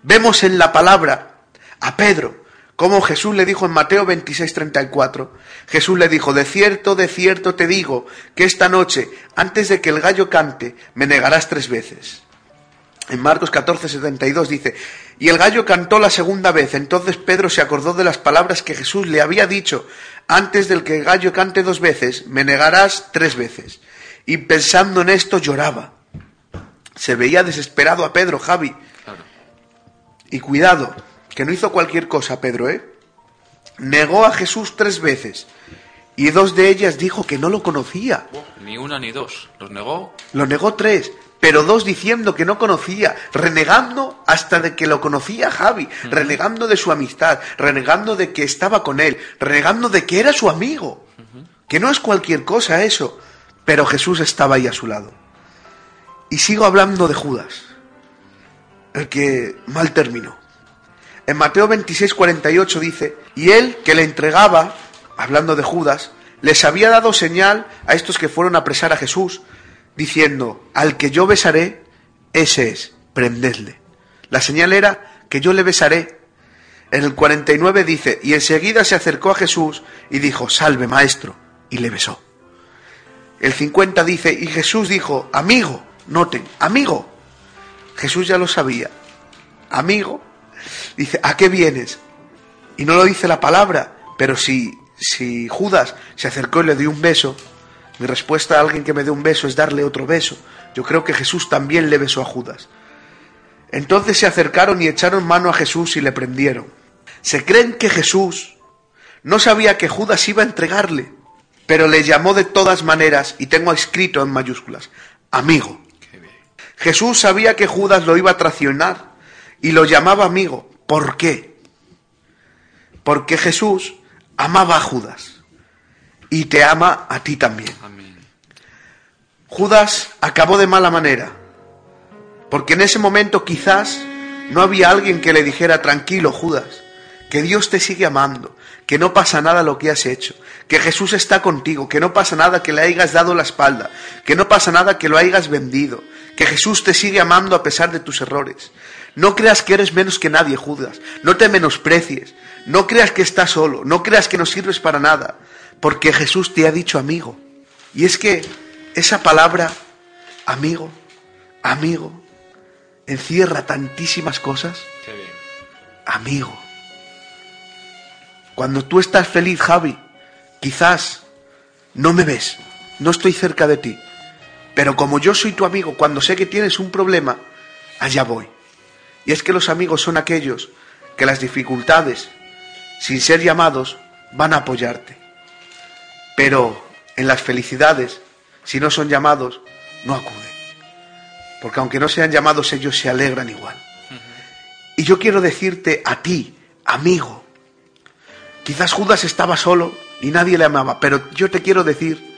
vemos en la palabra a Pedro, como Jesús le dijo en Mateo 26, 34, Jesús le dijo, de cierto, de cierto te digo, que esta noche, antes de que el gallo cante, me negarás tres veces. En Marcos 14, 72 dice, y el gallo cantó la segunda vez, entonces Pedro se acordó de las palabras que Jesús le había dicho, antes del que el gallo cante dos veces, me negarás tres veces. Y pensando en esto lloraba. Se veía desesperado a Pedro, Javi. Claro. Y cuidado, que no hizo cualquier cosa Pedro, ¿eh? Negó a Jesús tres veces y dos de ellas dijo que no lo conocía. Ni una ni dos. Los negó. Lo negó tres, pero dos diciendo que no conocía, renegando hasta de que lo conocía Javi, renegando de su amistad, renegando de que estaba con él, renegando de que era su amigo. Que no es cualquier cosa eso, pero Jesús estaba ahí a su lado. Y sigo hablando de Judas, el que mal terminó. En Mateo 26, 48 dice, y él que le entregaba, hablando de Judas, les había dado señal a estos que fueron a apresar a Jesús, diciendo, al que yo besaré, ese es, prendedle. La señal era que yo le besaré. En el 49 dice, y enseguida se acercó a Jesús y dijo, salve maestro, y le besó. El 50 dice, y Jesús dijo, amigo, noten, amigo. Jesús ya lo sabía. Amigo, dice, ¿a qué vienes? Y no lo dice la palabra, pero si, si Judas se acercó y le dio un beso, mi respuesta a alguien que me dé un beso es darle otro beso. Yo creo que Jesús también le besó a Judas. Entonces se acercaron y echaron mano a Jesús y le prendieron. Se creen que Jesús no sabía que Judas iba a entregarle, pero le llamó de todas maneras, y tengo escrito en mayúsculas, amigo. Jesús sabía que Judas lo iba a traicionar y lo llamaba amigo. ¿Por qué? Porque Jesús amaba a Judas y te ama a ti también. Amén. Judas acabó de mala manera, porque en ese momento quizás no había alguien que le dijera, tranquilo Judas, que Dios te sigue amando, que no pasa nada lo que has hecho, que Jesús está contigo, que no pasa nada que le hayas dado la espalda, que no pasa nada que lo hayas vendido, que Jesús te sigue amando a pesar de tus errores. No creas que eres menos que nadie, Judas, no te menosprecies, no creas que estás solo, no creas que no sirves para nada, porque Jesús te ha dicho amigo. Y es que esa palabra, amigo, amigo, encierra tantísimas cosas. Qué bien. Amigo. Cuando tú estás feliz, Javi, quizás no me ves, no estoy cerca de ti. Pero como yo soy tu amigo, cuando sé que tienes un problema, allá voy. Y es que los amigos son aquellos que las dificultades, sin ser llamados, van a apoyarte. Pero en las felicidades, si no son llamados, no acuden. Porque aunque no sean llamados, ellos se alegran igual. Y yo quiero decirte a ti, amigo, quizás Judas estaba solo y nadie le amaba, pero yo te quiero decir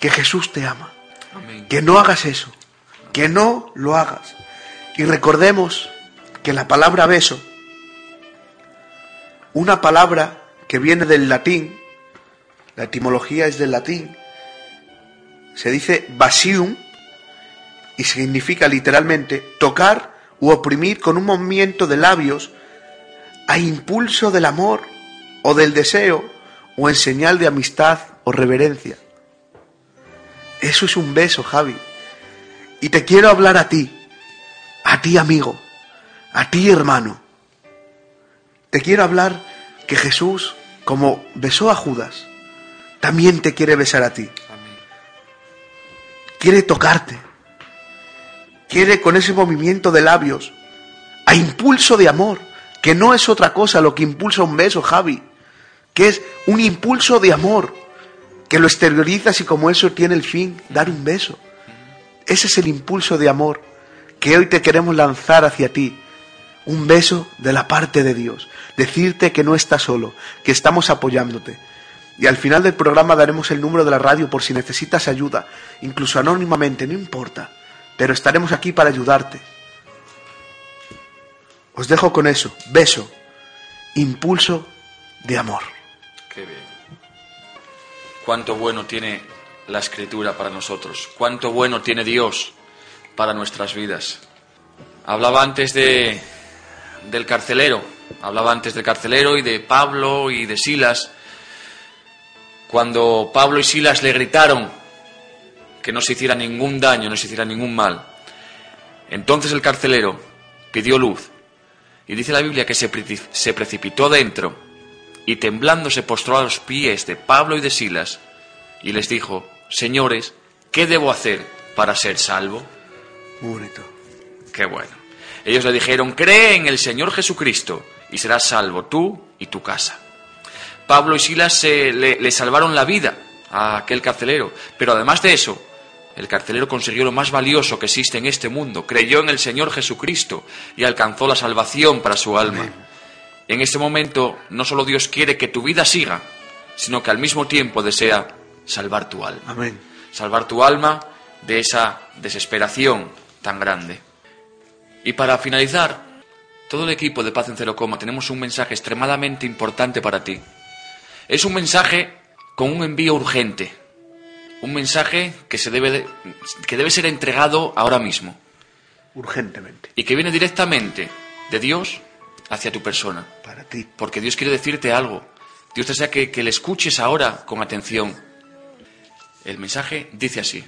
que Jesús te ama. Amén. Que no hagas eso, que no lo hagas. Y recordemos que la palabra beso, una palabra que viene del latín, la etimología es del latín, se dice basium y significa literalmente tocar u oprimir con un movimiento de labios a impulso del amor o del deseo o en señal de amistad o reverencia. Eso es un beso, Javi. Y te quiero hablar a ti, a ti amigo, a ti hermano. Te quiero hablar que Jesús, como besó a Judas, también te quiere besar a ti. Quiere tocarte. Quiere con ese movimiento de labios, a impulso de amor, que no es otra cosa lo que impulsa un beso, Javi, que es un impulso de amor, que lo exteriorizas y como eso tiene el fin, dar un beso. Ese es el impulso de amor que hoy te queremos lanzar hacia ti. Un beso de la parte de Dios. Decirte que no estás solo, que estamos apoyándote. Y al final del programa daremos el número de la radio por si necesitas ayuda, incluso anónimamente, no importa. Pero estaremos aquí para ayudarte. Os dejo con eso. Beso. Impulso de amor. Qué bien. Cuánto bueno tiene la escritura para nosotros. Cuánto bueno tiene Dios para nuestras vidas. Hablaba antes de del carcelero. Hablaba antes del carcelero y de Pablo y de Silas. Cuando Pablo y Silas le gritaron que no se hiciera ningún daño, no se hiciera ningún mal. Entonces el carcelero pidió luz. Y dice la Biblia que se, preci- se precipitó dentro y temblando se postró a los pies de Pablo y de Silas y les dijo, Señores, ¿qué debo hacer para ser salvo? Muy bonito. Qué bueno. Ellos le dijeron, cree en el Señor Jesucristo y serás salvo tú y tu casa. Pablo y Silas se- le, le salvaron la vida a aquel carcelero, pero además de eso, el carcelero consiguió lo más valioso que existe en este mundo, creyó en el Señor Jesucristo y alcanzó la salvación para su alma. En este momento, no solo Dios quiere que tu vida siga, sino que al mismo tiempo desea salvar tu alma Amén. salvar tu alma de esa desesperación tan grande. Y para finalizar, todo el equipo de Paz en Cero Coma tenemos un mensaje extremadamente importante para ti. Es un mensaje con un envío urgente, un mensaje que, se debe, de- que debe ser entregado ahora mismo Urgentemente. y que viene directamente de Dios hacia tu persona. Para ti. Porque Dios quiere decirte algo. Dios desea que, que le escuches ahora con atención. El mensaje dice así.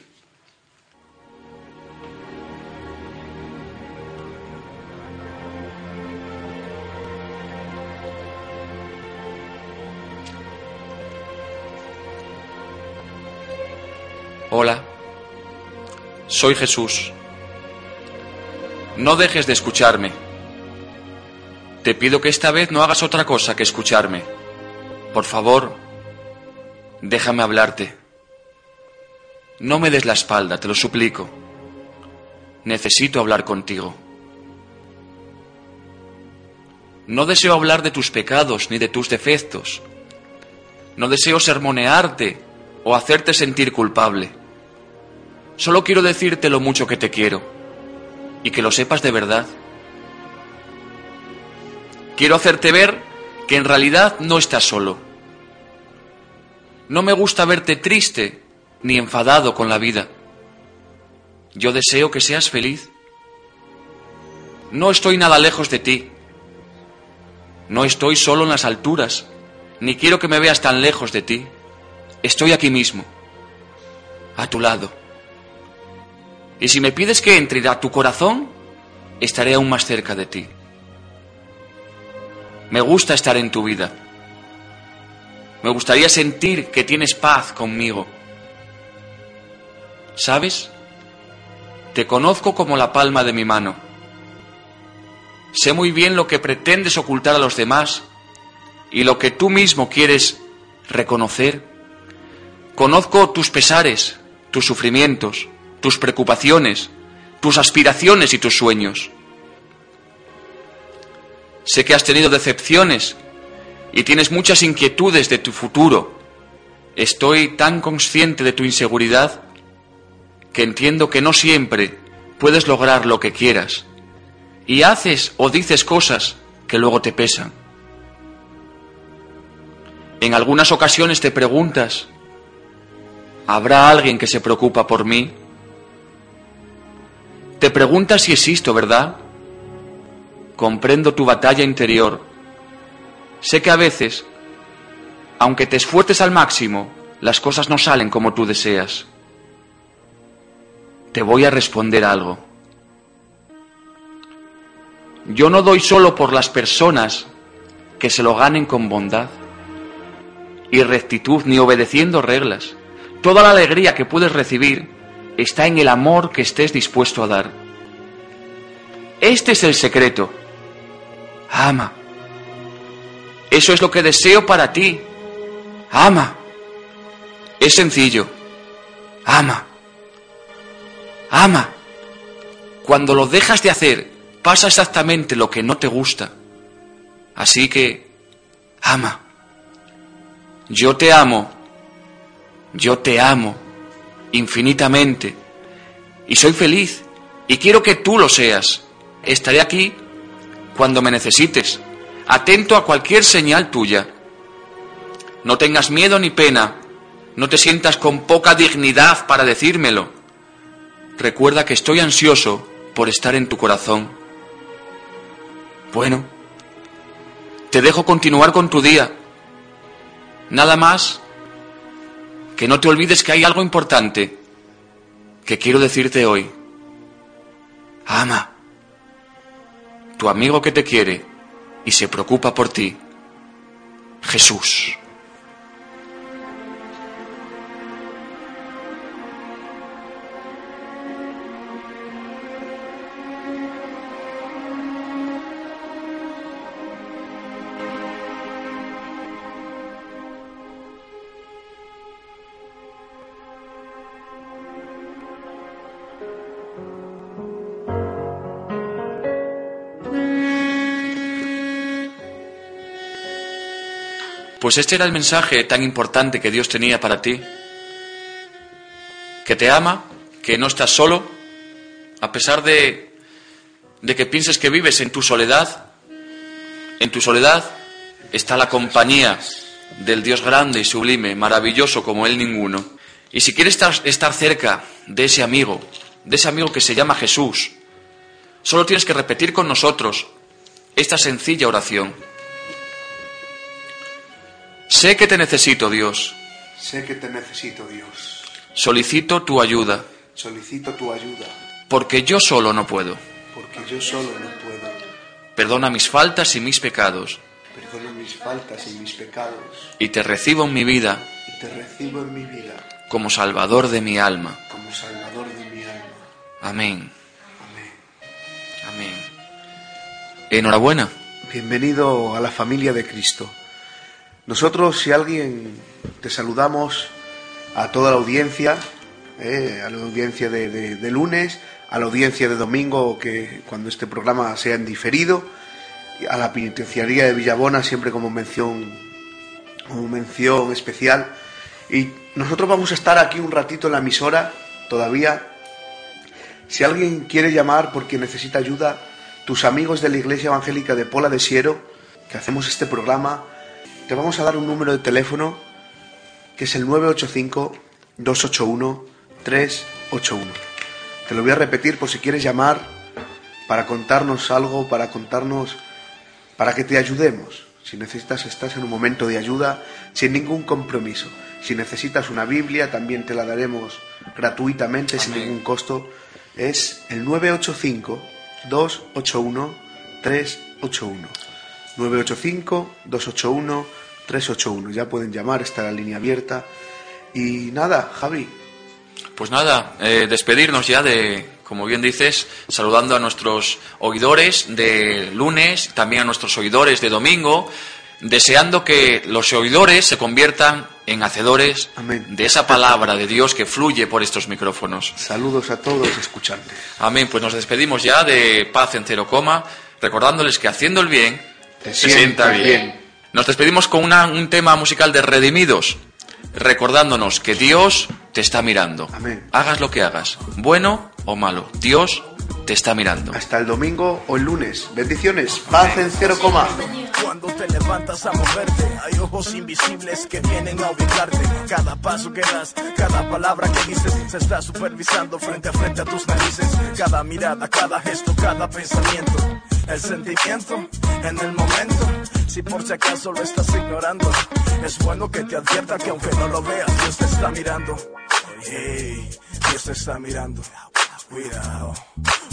Hola, soy Jesús. No dejes de escucharme. Te pido que esta vez no hagas otra cosa que escucharme. Por favor, déjame hablarte. No me des la espalda, te lo suplico. Necesito hablar contigo. No deseo hablar de tus pecados ni de tus defectos. No deseo sermonearte o hacerte sentir culpable. Solo quiero decirte lo mucho que te quiero y que lo sepas de verdad. Quiero hacerte ver que en realidad no estás solo. No me gusta verte triste ni enfadado con la vida. Yo deseo que seas feliz. No estoy nada lejos de ti. No estoy solo en las alturas, ni quiero que me veas tan lejos de ti. Estoy aquí mismo, a tu lado. Y si me pides que entre a tu corazón, estaré aún más cerca de ti. Me gusta estar en tu vida. Me gustaría sentir que tienes paz conmigo. ¿Sabes? Te conozco como la palma de mi mano. Sé muy bien lo que pretendes ocultar a los demás y lo que tú mismo quieres reconocer. Conozco tus pesares, tus sufrimientos, tus preocupaciones, tus aspiraciones y tus sueños. Sé que has tenido decepciones y tienes muchas inquietudes de tu futuro. Estoy tan consciente de tu inseguridad que entiendo que no siempre puedes lograr lo que quieras y haces o dices cosas que luego te pesan. En algunas ocasiones te preguntas, ¿habrá alguien que se preocupa por mí? Te preguntas si existo, ¿verdad? Comprendo tu batalla interior. Sé que a veces, aunque te esfuerces al máximo, las cosas no salen como tú deseas te voy a responder algo. Yo no doy solo por las personas que se lo ganen con bondad y rectitud ni obedeciendo reglas. Toda la alegría que puedes recibir está en el amor que estés dispuesto a dar. Este es el secreto. Ama. Eso es lo que deseo para ti. Ama. Es sencillo. Ama ama. Cuando lo dejas de hacer, pasa exactamente lo que no te gusta. Así que, ama. Yo te amo. Yo te amo infinitamente. Y soy feliz. Y quiero que tú lo seas. Estaré aquí cuando me necesites, atento a cualquier señal tuya. No tengas miedo ni pena. No te sientas con poca dignidad para decírmelo recuerda que estoy ansioso por estar en tu corazón. Bueno, te dejo continuar con tu día. Nada más que no te olvides que hay algo importante que quiero decirte hoy. Ama. Tu amigo que te quiere y se preocupa por ti. Jesús. Pues este era el mensaje tan importante que Dios tenía para ti. Que te ama, que no estás solo, a pesar de, de que pienses que vives en tu soledad. En tu soledad está la compañía del Dios grande y sublime, maravilloso como Él ninguno. Y si quieres estar, estar cerca de ese amigo, de ese amigo que se llama Jesús, solo tienes que repetir con nosotros esta sencilla oración. Sé que te necesito, Dios. Sé que te necesito, Dios. Solicito tu ayuda. Solicito tu ayuda. Porque yo solo no puedo. Porque yo solo no puedo. Perdona mis faltas y mis pecados. Perdona mis faltas y mis pecados. Y te recibo en mi vida. Y te recibo en mi vida. Como Salvador de mi alma. Como Salvador de mi alma. Amén. Amén. Amén. Enhorabuena. Bienvenido a la familia de Cristo. Nosotros, si alguien, te saludamos a toda la audiencia, eh, a la audiencia de, lunes, a la audiencia de domingo, que cuando este programa sea en diferido, a la penitenciaría de Villabona siempre como mención, como mención especial. Y nosotros vamos a estar aquí un ratito en la emisora todavía. Si alguien quiere llamar porque necesita ayuda, tus amigos de la Iglesia Evangélica de Pola de Siero, que hacemos este programa, te vamos a dar un número de teléfono que es el 985-281-381. Te lo voy a repetir por si quieres llamar para contarnos algo, para contarnos, para que te ayudemos. Si necesitas, estás en un momento de ayuda sin ningún compromiso. Si necesitas una Biblia, también te la daremos gratuitamente, sin ningún costo. Es el 985-281-381. 985-281-381. Ya pueden llamar, está la línea abierta. Y nada, Javi, Pues nada, eh, despedirnos ya de, como bien dices, saludando a nuestros oidores de lunes, también a nuestros oidores de domingo, deseando que los oidores se conviertan en hacedores Amén. de esa palabra de Dios que fluye por estos micrófonos. saludos a todos escuchantes. Amén. Pues nos despedimos ya de Paz en Cero Coma, recordándoles que haciendo el bien Te sienta bien. bien. Nos despedimos con una- un tema musical de Redimidos, recordándonos que Dios te está mirando. Amén. Hagas lo que hagas, bueno o malo, Dios te está mirando. Hasta el domingo o el lunes. Bendiciones. Paz en cero coma. Cuando te levantas a moverte, hay ojos invisibles que vienen a ubicarte. Cada paso que das, cada palabra que dices, se está supervisando frente a frente a tus narices. Cada mirada, cada gesto, cada pensamiento. El sentimiento en el momento, si por si acaso lo estás ignorando, es bueno que te advierta que aunque no lo veas, Dios te está mirando. Hey, Dios te está mirando. Cuidado.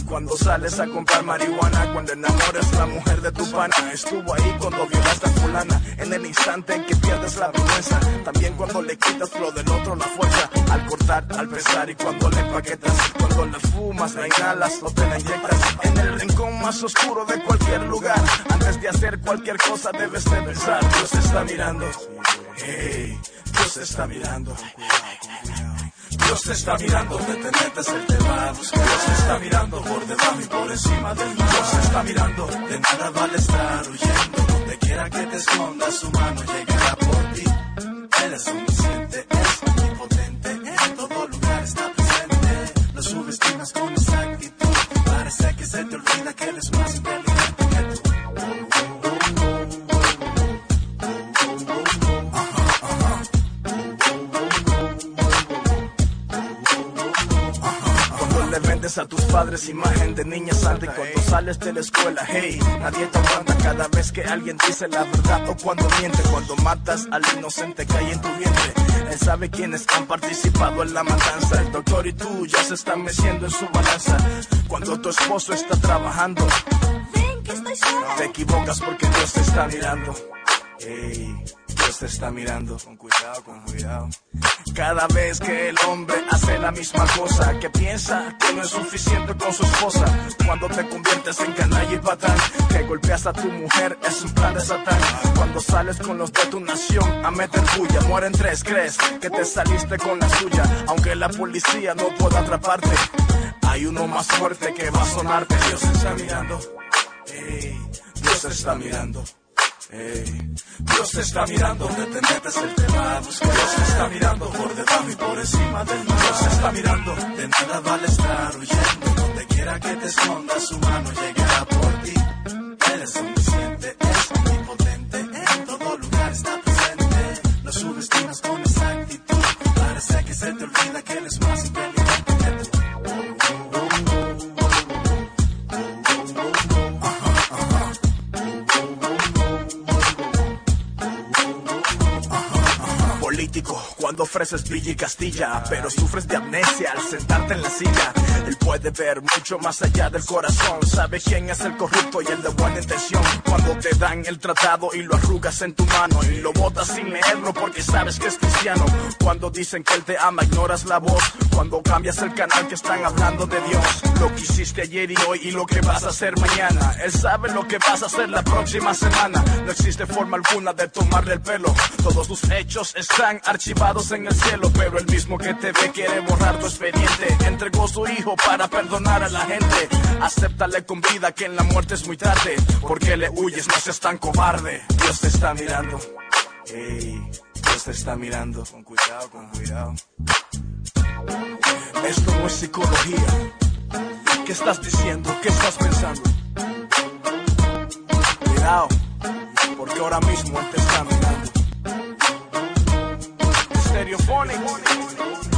Cuando sales a comprar marihuana, cuando enamoras la mujer de tu pana, estuvo ahí cuando violaste a fulana, en el instante en que pierdes la vergüenza, también cuando le quitas lo del otro la fuerza, al cortar, al pesar y cuando le paquetas, cuando la fumas, la inhalas o te la inyectas, en el rincón más oscuro de cualquier lugar, antes de hacer cualquier cosa debes de pensar, Dios está mirando, hey, Dios está mirando. Dios te está mirando, te te metes el tema. Dios te está mirando por debajo y por encima del mar. Dios te está mirando, de nada vale estar huyendo. Donde quiera que te escondas, su mano llegará por ti. Él es omnisciente, es omnipotente, en todo lugar está presente. Lo subestimas con esa actitud, parece que se te olvida que eres más inteligente a tus padres imagen de niña santa y cuando sales de la escuela, hey, nadie te aguanta cada vez que alguien dice la verdad o cuando miente, cuando matas al inocente que hay en tu vientre. Él sabe quiénes han participado en la matanza. El doctor y tú ya se están meciendo en su balanza. Cuando tu esposo está trabajando, Ven, que estoy sola. te equivocas porque Dios te está mirando. Ey, Dios te está mirando. Con cuidado, con cuidado. Cada vez que el hombre hace la misma cosa, que piensa que no es suficiente con su esposa, cuando te conviertes en canalla y patán, que golpeas a tu mujer, es un plan de satán. Cuando sales con los de tu nación a meter bulla, mueren tres, crees que te saliste con la suya, aunque la policía no pueda atraparte. Hay uno más fuerte que va a sonarte, Dios está mirando. Ey, Dios está mirando. Dios te está mirando, te te metes el tema. Dios te está mirando por debajo y por encima del mar. Dios te está mirando, de nada vale estar huyendo. Donde quiera que te escondas, su mano llegará por ti. Él es omnisciente, es omnipotente, en todo lugar está presente. Lo subestimas con esa actitud, parece que se te olvida que él es más inteligente cuando ofreces Castilla, pero sufres de amnesia al sentarte en la silla. Él puede ver mucho más allá del corazón, sabe quién es el corrupto y el de buena intención. Cuando te dan el tratado y lo arrugas en tu mano y lo botas sin leerlo porque sabes que es cristiano. Cuando dicen que él te ama, ignoras la voz. Cuando cambias el canal que están hablando de Dios, lo que hiciste ayer y hoy y lo que vas a hacer mañana. Él sabe lo que vas a hacer la próxima semana. No existe forma alguna de tomarle el pelo. Todos tus hechos están archivados en el cielo, pero el mismo que te ve quiere borrar tu expediente. Entregó su hijo para perdonar a la gente. Acéptale con vida que en la muerte es muy tarde. Porque le huyes, no seas tan cobarde. Dios te está mirando. Ey, Dios te está mirando. Con cuidado, con cuidado. Esto no es psicología. ¿Qué estás diciendo? ¿Qué estás pensando? Cuidado, porque ahora mismo él te está mirando. Radiophonic.